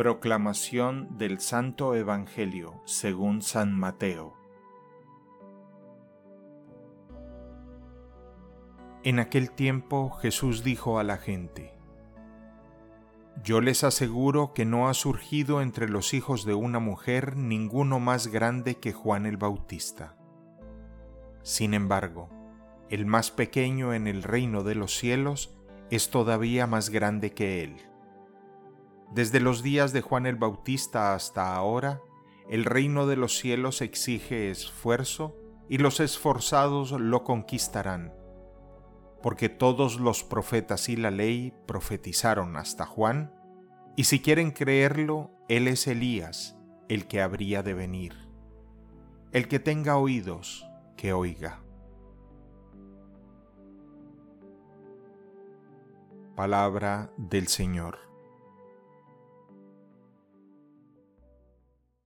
Proclamación del Santo Evangelio según San Mateo. En aquel tiempo Jesús dijo a la gente, Yo les aseguro que no ha surgido entre los hijos de una mujer ninguno más grande que Juan el Bautista. Sin embargo, el más pequeño en el reino de los cielos es todavía más grande que él. Desde los días de Juan el Bautista hasta ahora, el reino de los cielos exige esfuerzo y los esforzados lo conquistarán porque todos los profetas y la ley profetizaron hasta Juan, y si quieren creerlo, él es Elías, el que habría de venir. El que tenga oídos, que oiga. Palabra del Señor.